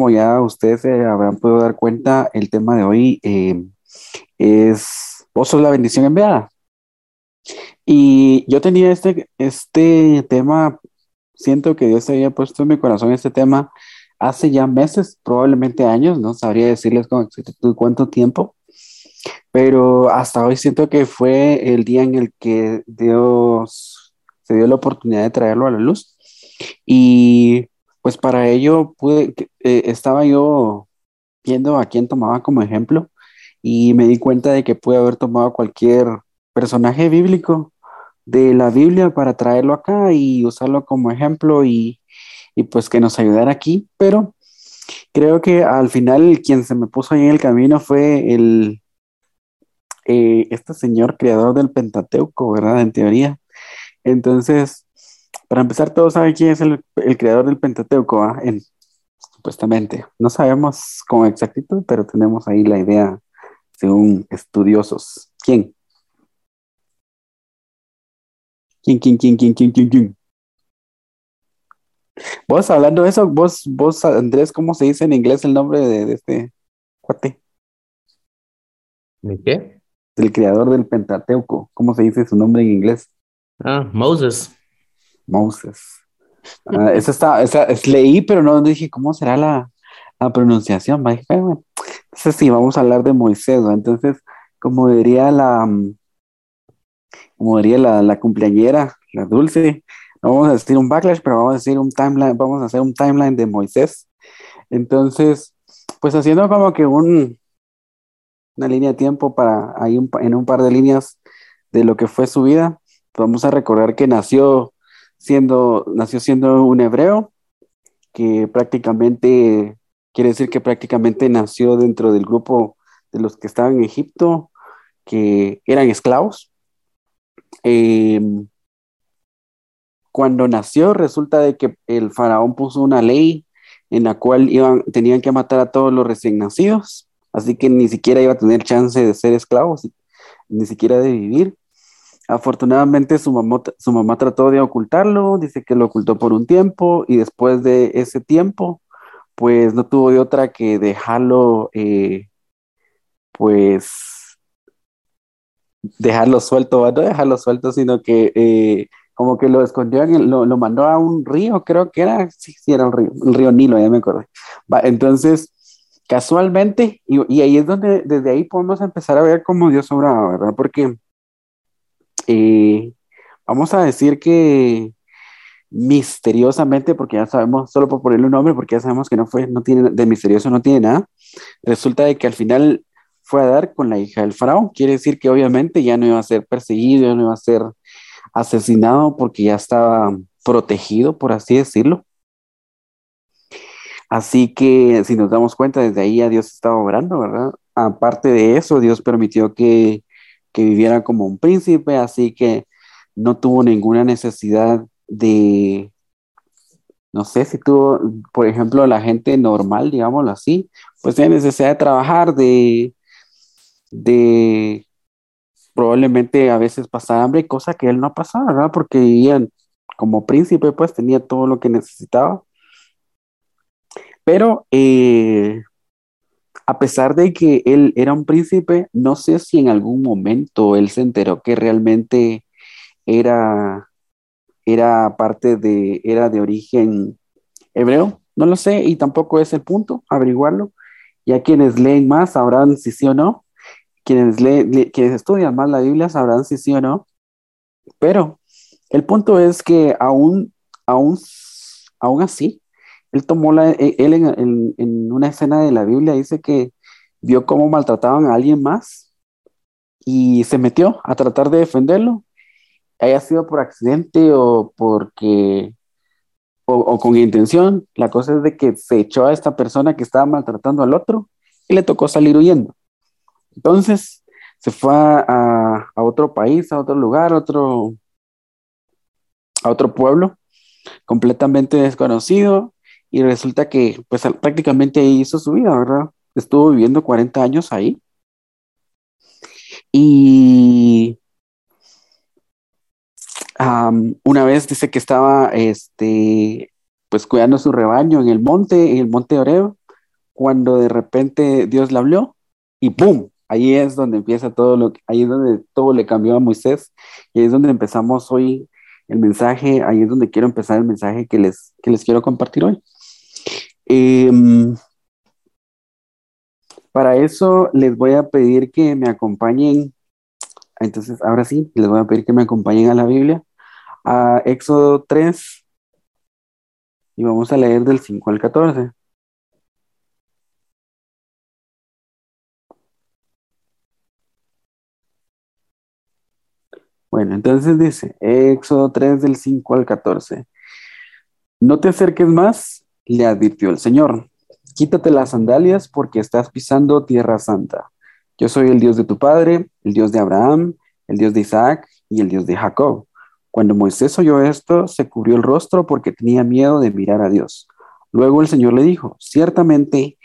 como ya ustedes se habrán podido dar cuenta, el tema de hoy eh, es Vos sos la bendición enviada. Y yo tenía este, este tema, siento que Dios había puesto en mi corazón este tema hace ya meses, probablemente años, no sabría decirles con exactitud cuánto tiempo, pero hasta hoy siento que fue el día en el que Dios se dio la oportunidad de traerlo a la luz. Y pues para ello pude, eh, estaba yo viendo a quién tomaba como ejemplo y me di cuenta de que pude haber tomado cualquier personaje bíblico de la Biblia para traerlo acá y usarlo como ejemplo y, pues que nos ayudara aquí, pero creo que al final quien se me puso ahí en el camino fue el, eh, este señor creador del Pentateuco, ¿verdad? En teoría. Entonces, para empezar, todos saben quién es el, creador del Pentateuco, en, supuestamente. No sabemos con exactitud, pero tenemos ahí la idea según estudiosos. ¿Quién? ¿Quién, quién, quién, quién, quién, quién, quién? Vos hablando de eso, vos, vos, Andrés, ¿cómo se dice en inglés el nombre de, este cuate? ¿De qué? El creador del Pentateuco. ¿Cómo se dice su nombre en inglés? Ah, Moses. Moses. Ah, esa está, esa, es, leí, pero no dije cómo será la, la pronunciación. Entonces sí, vamos a hablar de Moisés, Entonces, como diría la, mm, como diría la, la cumpleañera, la dulce, no vamos a decir un backlash, pero vamos a decir un timeline, vamos a hacer un timeline de Moisés. Entonces, pues haciendo como que un, una línea de tiempo para ahí en un par de líneas de lo que fue su vida, vamos a recordar que nació siendo, nació siendo un hebreo, que prácticamente Quiere decir que prácticamente nació dentro del grupo de los que estaban en Egipto, que eran esclavos. Em, cuando nació, resulta de que el faraón puso una ley en la cual iban, tenían que matar a todos los recién nacidos, así que ni siquiera iba a tener chance de ser esclavos, ni siquiera de vivir. Afortunadamente su mamá, su mamá trató de ocultarlo, dice que lo ocultó por un tiempo y después de ese tiempo pues no tuvo de otra que dejarlo, eh, pues, dejarlo suelto, no dejarlo suelto, sino que eh, como que lo escondió, en lo, mandó a un río, creo que era, sí, sí, era un río, el río Nilo, ya me acordé. entonces, casualmente, y, ahí es donde desde ahí podemos empezar a ver cómo Dios obraba, ¿verdad? Porque eh, vamos a decir que misteriosamente, porque ya sabemos, solo por ponerle un nombre, porque ya sabemos que no fue, no tiene, de misterioso no tiene nada, resulta de que al final fue a dar con la hija del faraón. Quiere decir que obviamente ya no iba a ser perseguido, ya no iba a ser asesinado porque ya estaba protegido, por así decirlo. Así que si nos damos cuenta, desde ahí ya Dios estaba obrando, ¿verdad? Aparte de eso, Dios permitió que, que viviera como un príncipe, así que no tuvo ninguna necesidad de, no sé si tú, por ejemplo, la gente normal, digámoslo así, pues tiene necesidad de trabajar, de, probablemente a veces pasar hambre, cosa que él no pasaba, ¿verdad? Porque vivían como príncipe, pues tenía todo lo que necesitaba. Pero eh, a pesar de que él era un príncipe, no sé si en algún momento él se enteró que realmente era era parte de, era de origen hebreo, no lo sé y tampoco es el punto, averiguarlo. Ya quienes leen más sabrán si sí o no, quienes, leen, quienes estudian más la Biblia sabrán si sí o no, pero el punto es que aún, aún, aún así, él tomó la, e, él en, en una escena de la Biblia dice que vio cómo maltrataban a alguien más y se metió a tratar de defenderlo haya sido por accidente o porque o, con intención, la cosa es de que se echó a esta persona que estaba maltratando al otro y le tocó salir huyendo. Entonces se fue a, otro país, a otro lugar, a otro, a otro pueblo completamente desconocido y resulta que pues prácticamente hizo su vida, ¿verdad? Estuvo viviendo 40 años ahí. Y una vez dice que estaba, este, pues cuidando su rebaño en el monte, en el monte Oreo, cuando de repente Dios le habló y ¡pum! Ahí es donde empieza todo lo que, ahí es donde todo le cambió a Moisés y ahí es donde empezamos hoy el mensaje, ahí es donde quiero empezar el mensaje que les, que les quiero compartir hoy. Em, para eso les voy a pedir que me acompañen, entonces ahora sí, les voy a pedir que me acompañen a la Biblia, a Éxodo 3, y vamos a leer del 5 al 14. Bueno, entonces dice, Éxodo 3 del 5 al 14. No te acerques más, le advirtió el Señor. Quítate las sandalias porque estás pisando tierra santa. Yo soy el Dios de tu padre, el Dios de Abraham, el Dios de Isaac y el Dios de Jacob. Cuando Moisés oyó esto, se cubrió el rostro porque tenía miedo de mirar a Dios. Luego el Señor le dijo, ciertamente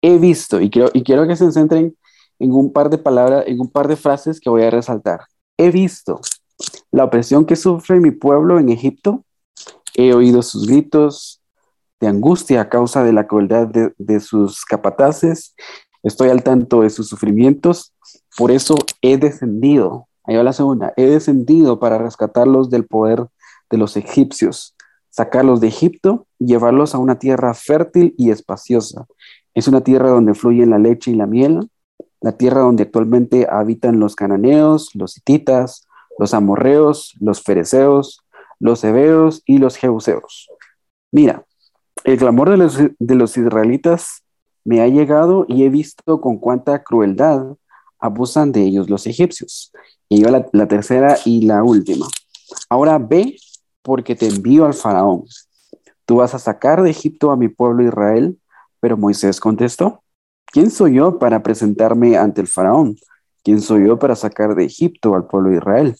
he visto, y quiero, y quiero que se centren en un par de palabras, en un par de frases que voy a resaltar he visto la opresión que sufre mi pueblo en Egipto, he oído sus gritos de angustia a causa de la crueldad de, sus capataces, estoy al tanto de sus sufrimientos, por eso he descendido, ahí va la segunda, he descendido para rescatarlos del poder de los egipcios, sacarlos de Egipto llevarlos a una tierra fértil y espaciosa. Es una tierra donde fluyen la leche y la miel, la tierra donde actualmente habitan los cananeos, los hititas, los amorreos, los fereceos, los hebeos y los jeuseos. Mira, el clamor de los, de los israelitas me ha llegado y he visto con cuánta crueldad abusan de ellos los egipcios. Y yo la, tercera y la última. Ahora ve porque te envío al faraón. Tú vas a sacar de Egipto a mi pueblo Israel. Pero Moisés contestó, ¿Quién soy yo para presentarme ante el faraón? ¿Quién soy yo para sacar de Egipto al pueblo de Israel?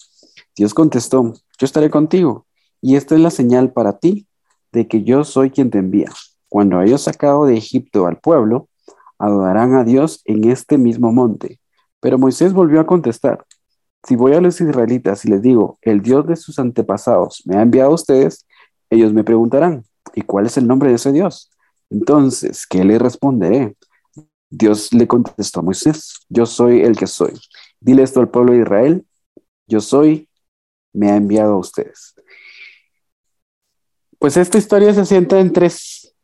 Dios contestó, yo estaré contigo, y esta es la señal para ti de que yo soy quien te envía. Cuando hayas sacado de Egipto al pueblo, adorarán a Dios en este mismo monte. Pero Moisés volvió a contestar, si voy a los israelitas y les digo, el Dios de sus antepasados me ha enviado a ustedes, ellos me preguntarán, ¿y cuál es el nombre de ese Dios? Entonces, ¿qué le responderé? Dios le contestó a Moisés, yo soy el que soy. Dile esto al pueblo de Israel, yo soy, me ha enviado a ustedes. Pues esta historia se sienta en tres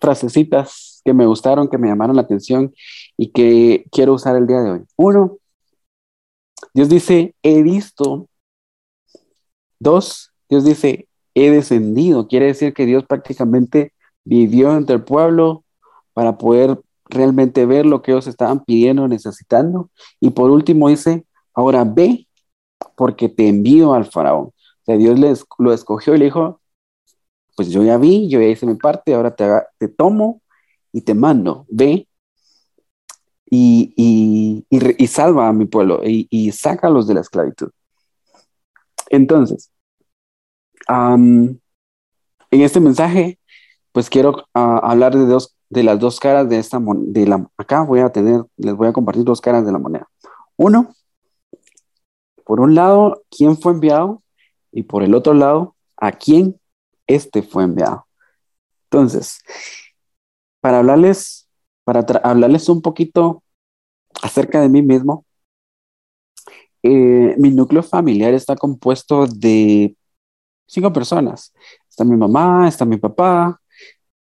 frasecitas que me gustaron, que me llamaron la atención y que quiero usar el día de hoy. Uno, Dios dice, he visto. Dos, Dios dice, he descendido. Quiere decir que Dios prácticamente vivió entre el pueblo para poder realmente ver lo que ellos estaban pidiendo, necesitando. Y por último dice, ahora ve porque te envío al faraón. O sea, Dios lo escogió y le dijo, pues yo ya vi, yo ya hice mi parte, ahora te, te tomo y te mando, ve y, y, y, salva a mi pueblo y, y sácalos de la esclavitud. Entonces, en este mensaje, pues quiero ah, hablar de dos de las dos caras de esta de la acá voy a tener les voy a compartir dos caras de la moneda. Uno, por un lado, quién fue enviado y por el otro lado, a quién este fue enviado. Entonces, para hablarles para hablarles un poquito acerca de mí mismo, eh, mi núcleo familiar está compuesto de cinco personas. Está mi mamá, está mi papá,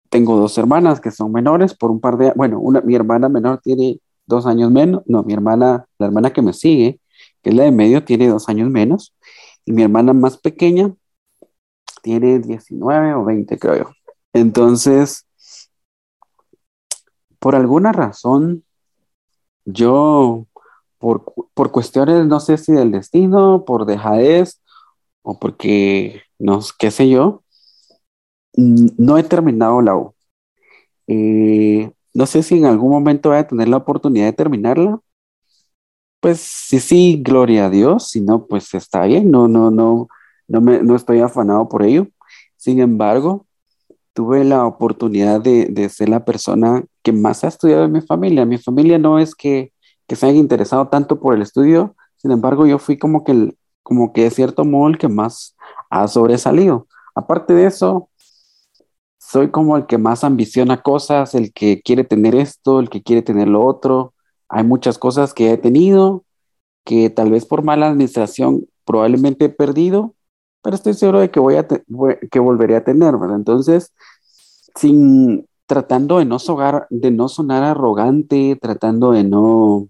tengo dos hermanas que son menores por un par de, bueno, una, mi hermana menor tiene dos años menos, no, mi hermana, la hermana que me sigue, que es la de medio, tiene dos años menos, y mi hermana más pequeña tiene 19 o 20, creo yo. Entonces, por alguna razón, yo, por, por cuestiones, no sé si del destino, por dejadez, o porque, no, qué sé yo, no he terminado la U. Eh, no sé si en algún momento voy a tener la oportunidad de terminarla. Pues sí, sí, gloria a Dios. Si no, pues está bien. No, no, no, no, me, no estoy afanado por ello. Sin embargo, tuve la oportunidad de, ser la persona que más ha estudiado en mi familia. Mi familia no es que, que se haya interesado tanto por el estudio. Sin embargo, yo fui como que, como que de cierto modo el que más ha sobresalido. Aparte de eso, soy como el que más ambiciona cosas, el que quiere tener esto, el que quiere tener lo otro. Hay muchas cosas que he tenido que tal vez por mala administración probablemente he perdido, pero estoy seguro de que voy a que volveré a tener. Entonces, sin tratando de no, de no sonar arrogante, tratando de no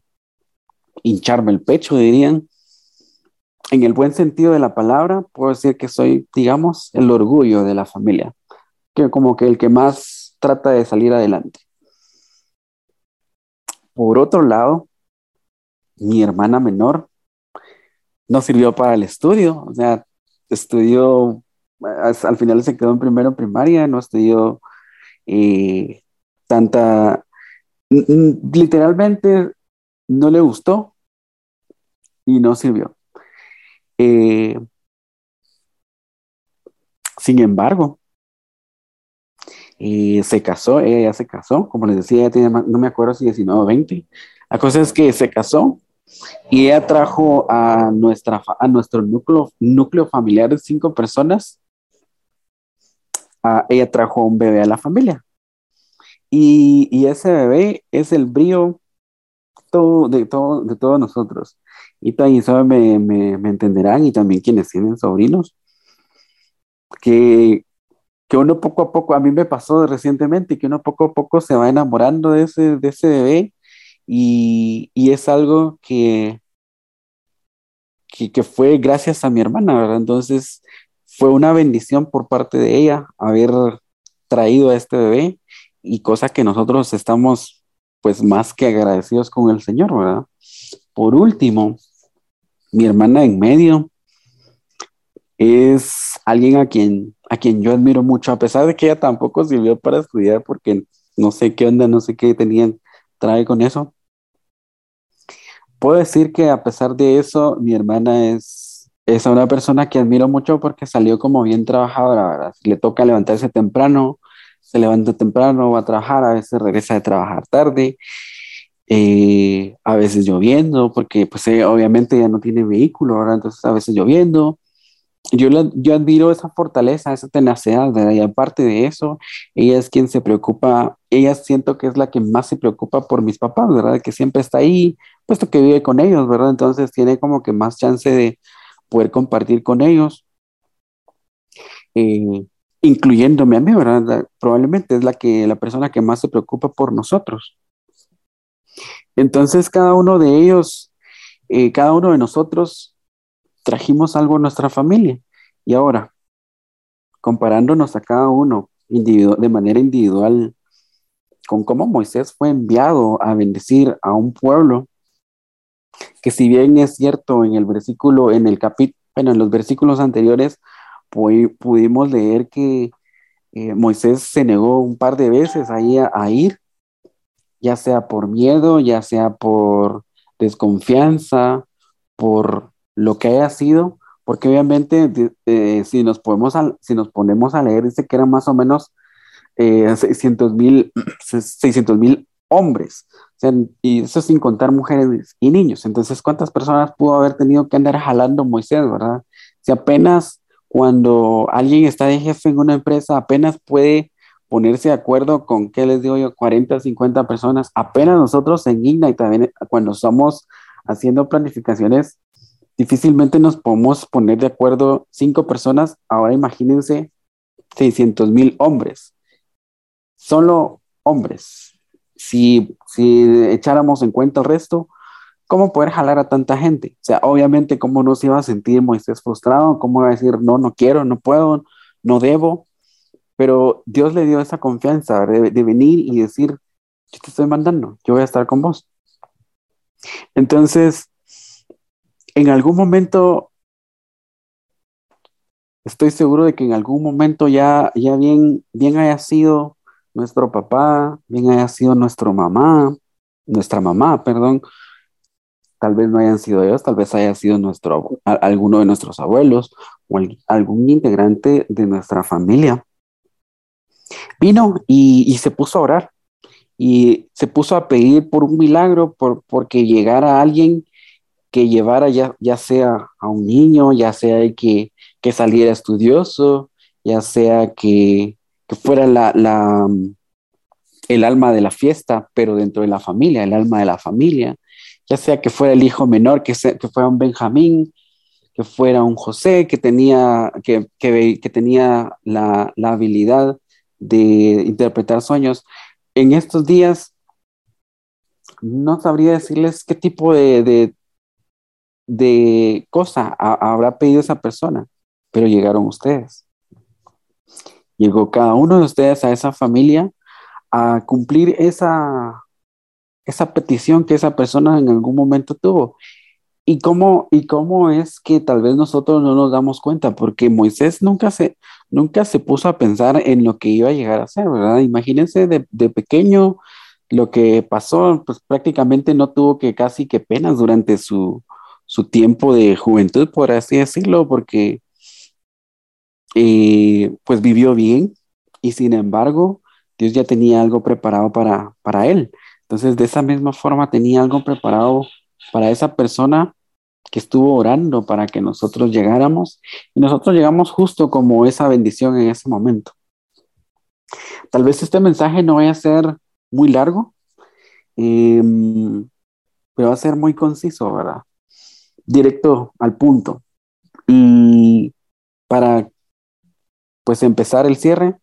hincharme el pecho, dirían, en el buen sentido de la palabra, puedo decir que soy, digamos, el orgullo de la familia, que como que el que más trata de salir adelante. Por otro lado, mi hermana menor no sirvió para el estudio, o sea, estudió, al final se quedó en primero primaria, no estudió eh, tanta, literalmente no le gustó y no sirvió. Eh, sin embargo, eh, se casó, ella ya se casó, como les decía, ella tiene, no me acuerdo si 19 o 20. La cosa es que se casó y ella trajo a, nuestra, a nuestro núcleo, núcleo familiar de cinco personas. ella trajo un bebé a la familia. Y, y ese bebé es el brío de, todo, de todos nosotros y también me, me, me, entenderán y también quienes tienen sobrinos, que, que uno poco a poco, a mí me pasó recientemente, que uno poco a poco se va enamorando de ese, de ese bebé y, y es algo que, que, que, fue gracias a mi hermana, ¿verdad? Entonces fue una bendición por parte de ella haber traído a este bebé y cosa que nosotros estamos pues más que agradecidos con el Señor, ¿verdad? Por último, mi hermana en medio es alguien a quien, a quien yo admiro mucho, a pesar de que ella tampoco sirvió para estudiar porque no sé qué onda, no sé qué tenían, trae con eso. Puedo decir que a pesar de eso, mi hermana es, es una persona que admiro mucho porque salió como bien trabajadora, le toca levantarse temprano, se levanta temprano, va a trabajar, a veces regresa de trabajar tarde eh, a veces lloviendo, porque pues obviamente ya no tiene vehículo, ahora entonces a veces lloviendo. Yo, yo admiro esa fortaleza, esa tenacidad, ¿verdad? y aparte de eso, ella es quien se preocupa, ella siento que es la que más se preocupa por mis papás, ¿verdad? Que siempre está ahí, puesto que vive con ellos, ¿verdad? Entonces tiene como que más chance de poder compartir con ellos. Eh, incluyéndome a mí, ¿verdad? Probablemente es la que la persona que más se preocupa por nosotros. Entonces cada uno de ellos, eh, cada uno de nosotros trajimos algo a nuestra familia. Y ahora, comparándonos a cada uno de manera individual con cómo Moisés fue enviado a bendecir a un pueblo, que si bien es cierto en el versículo, en el capítulo, bueno, en los versículos anteriores, pudimos leer que eh, Moisés se negó un par de veces ahí a ir, ya sea por miedo, ya sea por desconfianza, por lo que haya sido, porque obviamente eh, si, nos podemos si nos ponemos a leer, dice que eran más o menos 600 mil 600 mil hombres, y eso sin contar mujeres y niños. Entonces, ¿cuántas personas pudo haber tenido que andar jalando Moisés, verdad? Si apenas cuando alguien está de jefe en una empresa, apenas puede ponerse de acuerdo con, ¿qué les digo yo? 40, 50 personas. Apenas nosotros en y también cuando estamos haciendo planificaciones, difícilmente nos podemos poner de acuerdo cinco personas. Ahora imagínense 600 mil hombres. Solo hombres. Si, si echáramos en cuenta el resto, ¿cómo poder jalar a tanta gente? O sea, obviamente, ¿cómo no se iba a sentir Moisés frustrado? ¿Cómo iba a decir, no, no quiero, no puedo, no debo? Pero Dios le dio esa confianza de, venir y decir, yo te estoy mandando, yo voy a estar con vos. Entonces, en algún momento, estoy seguro de que en algún momento ya, ya bien, bien haya sido nuestro papá, bien haya sido nuestra mamá, nuestra mamá, perdón, tal vez no hayan sido ellos, tal vez haya sido nuestro, alguno de nuestros abuelos o algún integrante de nuestra familia. Vino y, se puso a orar. Y se puso a pedir por un milagro, por, porque llegara alguien que llevara ya, ya sea a un niño, ya sea que, que saliera estudioso, ya sea que, que fuera la, la, el alma de la fiesta, pero dentro de la familia, el alma de la familia, ya sea que fuera el hijo menor, que, que fuera un Benjamín, que fuera un José, que tenía, que, que, que tenía la, la, habilidad de interpretar sueños. En estos días, no sabría decirles qué tipo de, de cosa habrá pedido esa persona, pero llegaron ustedes. Llegó cada uno de ustedes a esa familia a cumplir esa, esa petición que esa persona en algún momento tuvo. ¿Y cómo, ¿Y cómo es que tal vez nosotros no nos damos cuenta? Porque Moisés nunca se, nunca se puso a pensar en lo que iba a llegar a ser, ¿verdad? Imagínense de, de pequeño lo que pasó, pues prácticamente no tuvo que casi que penas durante su, su tiempo de juventud, por así decirlo, porque eh, pues vivió bien y sin embargo Dios ya tenía algo preparado para, para él. Entonces, de esa misma forma tenía algo preparado para esa persona que estuvo orando para que nosotros llegáramos y nosotros llegamos justo como esa bendición en ese momento. Tal vez este mensaje no vaya a ser muy largo, em, pero va a ser muy conciso, ¿verdad? Directo al punto. Y para pues empezar el cierre,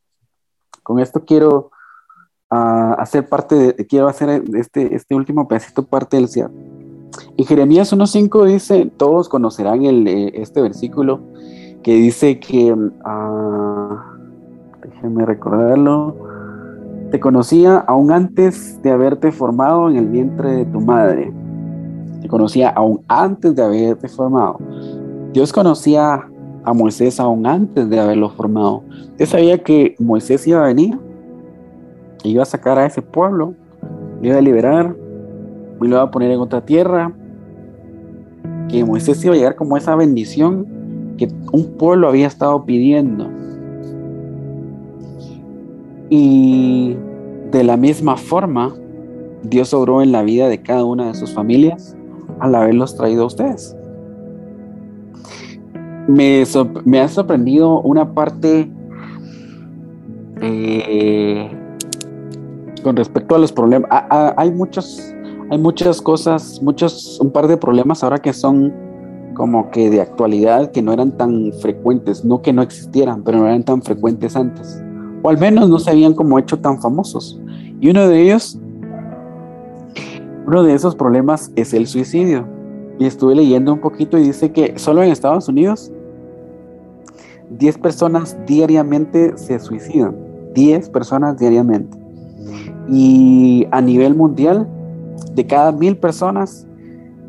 con esto quiero uh, hacer parte de, quiero hacer este, este último pedacito parte del cierre. En Jeremías 1.5 dice, todos conocerán el, eh, este versículo que dice que, uh, recordarlo, te conocía aún antes de haberte formado en el vientre de tu madre. Conocía aún antes de haberte formado. Dios conocía a Moisés aún antes de haberlo formado. Usted sabía que Moisés iba a venir, iba a sacar a ese pueblo, lo iba a liberar, lo iba a poner en otra tierra, que Moisés iba a llegar como esa bendición que un pueblo había estado pidiendo. Y de la misma forma, Dios obró en la vida de cada una de sus familias al haberlos traído a ustedes me, ha sorprendido una parte eh, con respecto a los problemas. hay muchos, hay muchas cosas, muchos, un par de problemas ahora que son como que de actualidad que no eran tan frecuentes, no que no existieran, pero no eran tan frecuentes antes, o al menos no se habían como hecho tan famosos. Y uno de ellos, uno de esos problemas es el suicidio. Y estuve leyendo un poquito y dice que solo en Estados Unidos 10 personas diariamente se suicidan. 10 personas diariamente. Y a nivel mundial, de cada mil personas,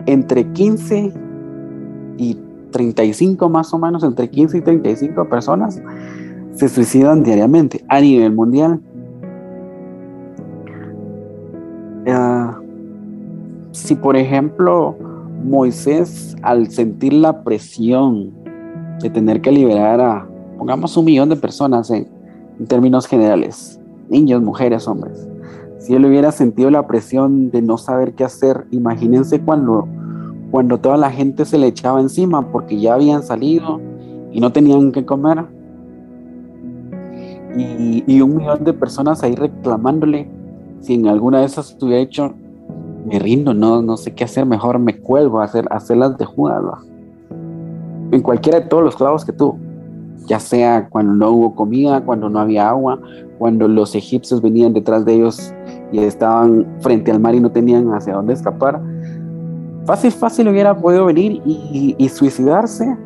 entre 15 y 35 más o menos, entre 15 y 35 personas se suicidan diariamente a nivel mundial. Si por ejemplo Moisés al sentir la presión de tener que liberar a, pongamos, un millón de personas en, términos generales, niños, mujeres, hombres. Si él hubiera sentido la presión de no saber qué hacer, imagínense cuando, cuando toda la gente se le echaba encima porque ya habían salido y no tenían que comer. Y, un millón de personas ahí reclamándole, si en alguna de esas estuviera hecho, me rindo, no, no sé qué hacer, mejor me cuelgo a hacer, a hacerlas de jugar en cualquiera de todos los clavos que tuvo, ya sea cuando no hubo comida, cuando no había agua, cuando los egipcios venían detrás de ellos y estaban frente al mar y no tenían hacia dónde escapar. Fácil, fácil hubiera podido venir y, suicidarse,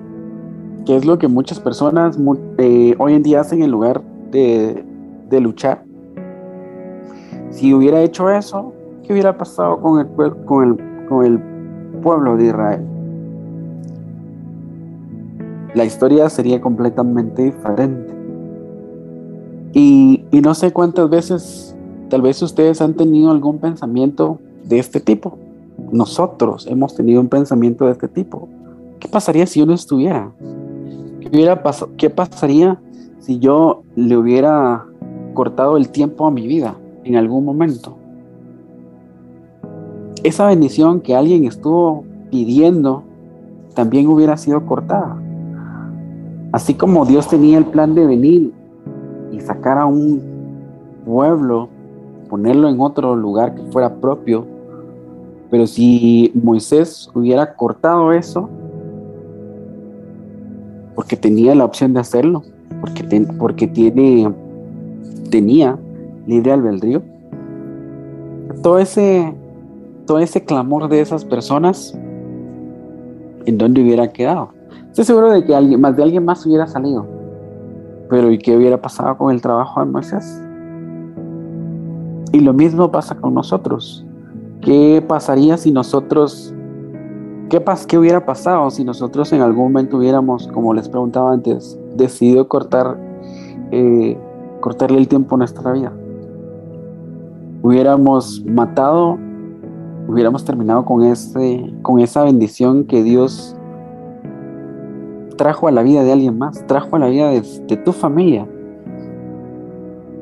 que es lo que muchas personas eh, hoy en día hacen en lugar de, de luchar. Si hubiera hecho eso, ¿qué hubiera pasado con el, con con el pueblo de Israel? la historia sería completamente diferente. Y, no sé cuántas veces, tal vez ustedes han tenido algún pensamiento de este tipo. Nosotros hemos tenido un pensamiento de este tipo. ¿Qué pasaría si yo no estuviera? ¿Qué, hubiera ¿Qué pasaría si yo le hubiera cortado el tiempo a mi vida en algún momento? Esa bendición que alguien estuvo pidiendo también hubiera sido cortada. Así como Dios tenía el plan de venir y sacar a un pueblo, ponerlo en otro lugar que fuera propio. Pero si Moisés hubiera cortado eso, porque tenía la opción de hacerlo, porque, porque tiene, tenía libre albedrío, todo ese, todo ese clamor de esas personas, ¿en dónde hubiera quedado? Estoy seguro de que alguien, más de alguien más hubiera salido. Pero ¿y qué hubiera pasado con el trabajo de Moisés? Y lo mismo pasa con nosotros. ¿Qué pasaría si nosotros, qué, pas, qué hubiera pasado si nosotros en algún momento hubiéramos, como les preguntaba antes, decidido cortar, eh, cortarle el tiempo a nuestra vida? Hubiéramos matado, hubiéramos terminado con, ese, con esa bendición que Dios trajo a la vida de alguien más, trajo a la vida de, tu familia,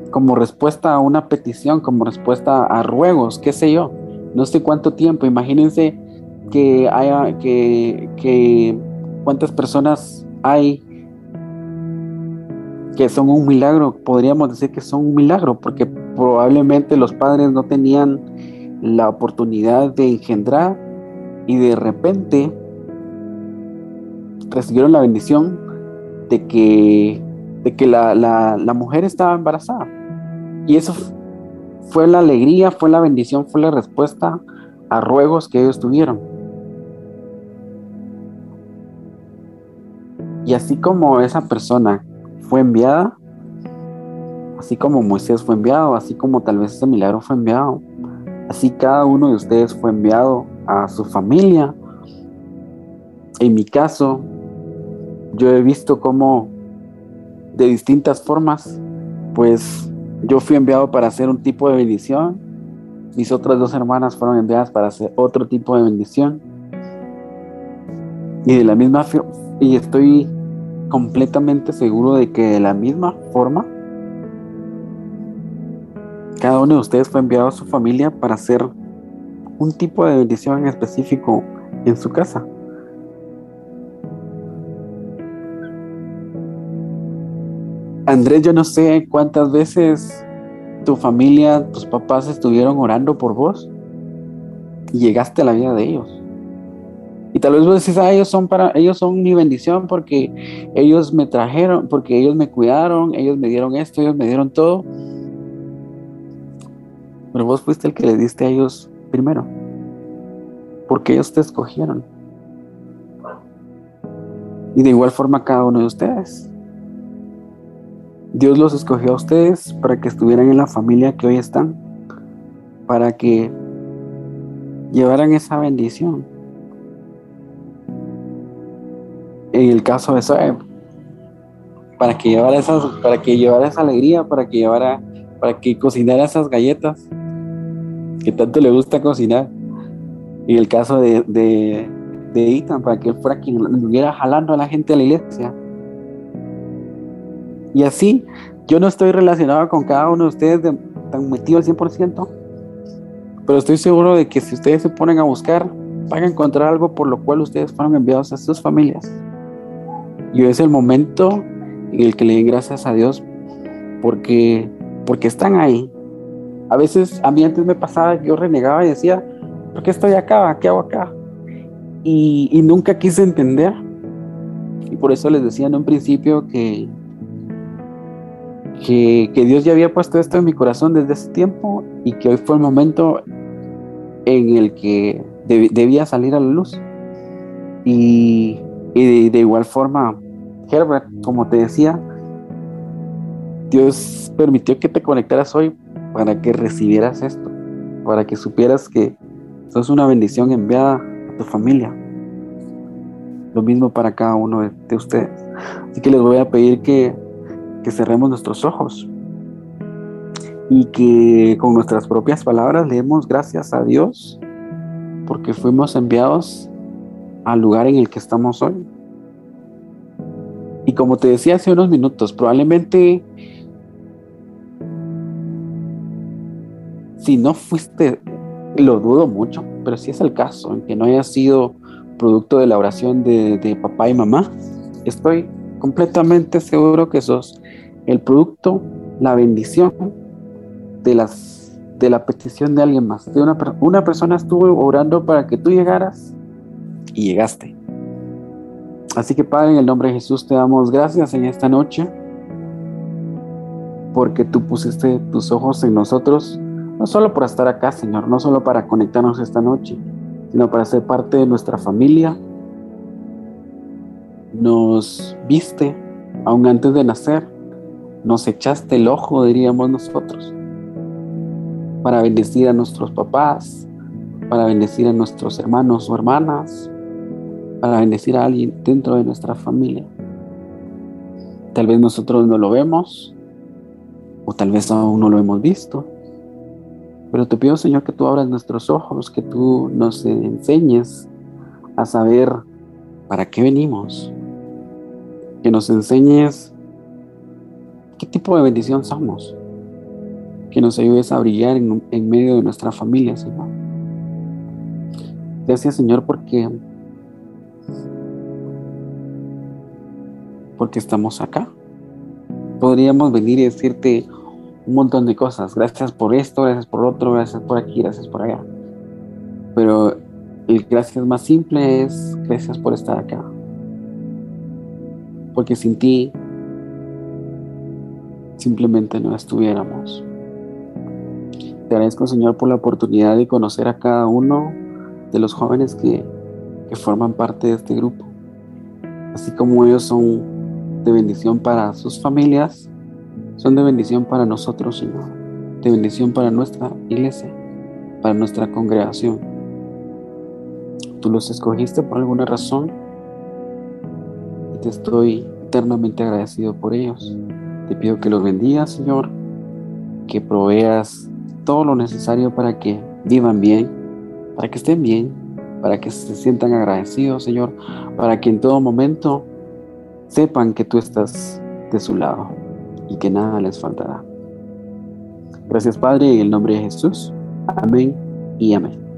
como respuesta a una petición, como respuesta a ruegos, qué sé yo, no sé cuánto tiempo, imagínense que haya, que, que cuántas personas hay que son un milagro, podríamos decir que son un milagro, porque probablemente los padres no tenían la oportunidad de engendrar y de repente recibieron la bendición de que, de que la, la, mujer estaba embarazada. Y eso fue la alegría, fue la bendición, fue la respuesta a ruegos que ellos tuvieron. Y así como esa persona fue enviada, así como Moisés fue enviado, así como tal vez ese milagro fue enviado, así cada uno de ustedes fue enviado a su familia. En mi caso, yo he visto cómo de distintas formas, pues yo fui enviado para hacer un tipo de bendición, mis otras dos hermanas fueron enviadas para hacer otro tipo de bendición. Y de la misma y estoy completamente seguro de que de la misma forma cada uno de ustedes fue enviado a su familia para hacer un tipo de bendición en específico en su casa. Andrés, yo no sé cuántas veces tu familia, tus papás estuvieron orando por vos y llegaste a la vida de ellos. Y tal vez vos decís, ah, ellos son para, ellos son mi bendición porque ellos me trajeron, porque ellos me cuidaron, ellos me dieron esto, ellos me dieron todo. Pero vos fuiste el que le diste a ellos primero. Porque ellos te escogieron. Y de igual forma cada uno de ustedes. Dios los escogió a ustedes para que estuvieran en la familia que hoy están, para que llevaran esa bendición. En el caso de Zoe, para que llevara esas, para que llevara esa alegría, para que llevara, para que cocinara esas galletas que tanto le gusta cocinar. En el caso de, de, de Ethan, para que él fuera quien estuviera jalando a la gente a la iglesia y así, yo no estoy relacionado con cada uno de ustedes tan metido al 100%, pero estoy seguro de que si ustedes se ponen a buscar, van a encontrar algo por lo cual ustedes fueron enviados a sus familias. Y es el momento en el que le den gracias a Dios porque, porque están ahí. A veces a mí antes me pasaba yo renegaba y decía, ¿por qué estoy acá? ¿Qué hago acá? Y, y nunca quise entender. Y por eso les decía en un principio que, que, Dios ya había puesto esto en mi corazón desde ese tiempo y que hoy fue el momento en el que debía salir a la luz. Y, de, igual forma, Herbert, como te decía, Dios permitió que te conectaras hoy para que recibieras esto, para que supieras que sos una bendición enviada a tu familia. Lo mismo para cada uno de ustedes. Así que les voy a pedir que que cerremos nuestros ojos y que con nuestras propias palabras leemos gracias a Dios porque fuimos enviados al lugar en el que estamos hoy. Y como te decía hace unos minutos, probablemente si no fuiste, lo dudo mucho, pero si es el caso, en que no haya sido producto de la oración de, papá y mamá, estoy completamente seguro que sos el producto la bendición de, las, de la petición de alguien más. De una, una persona estuvo orando para que tú llegaras y llegaste. Así que Padre, en el nombre de Jesús te damos gracias en esta noche porque tú pusiste tus ojos en nosotros, no solo por estar acá, Señor, no solo para conectarnos esta noche, sino para ser parte de nuestra familia. Nos viste aún antes de nacer, nos echaste el ojo, diríamos nosotros, para bendecir a nuestros papás, para bendecir a nuestros hermanos o hermanas, para bendecir a alguien dentro de nuestra familia. Tal vez nosotros no lo vemos, o tal vez aún no lo hemos visto, pero te pido Señor que tú abras nuestros ojos, que tú nos enseñes a saber para qué venimos, que nos enseñes qué tipo de bendición somos, que nos ayudes a brillar en, en medio de nuestra familia, Señor. Gracias Señor porque porque estamos acá. Podríamos venir y decirte un montón de cosas. Gracias por esto, gracias por otro, gracias por aquí, gracias por allá. Pero el gracias más simple es gracias por estar acá. Porque sin ti simplemente no estuviéramos. Te agradezco, Señor, por la oportunidad de conocer a cada uno de los jóvenes que, que forman parte de este grupo. Así como ellos son de bendición para sus familias, son de bendición para nosotros, Señor, de bendición para nuestra iglesia, para nuestra congregación. Tú los escogiste por alguna razón y te estoy eternamente agradecido por ellos. Te pido que los bendigas, Señor, que proveas todo lo necesario para que vivan bien, para que estén bien, para que se sientan agradecidos, Señor, para que en todo momento sepan que tú estás de su lado y que nada les faltará. Gracias Padre, en el nombre de Jesús. Amén y amén.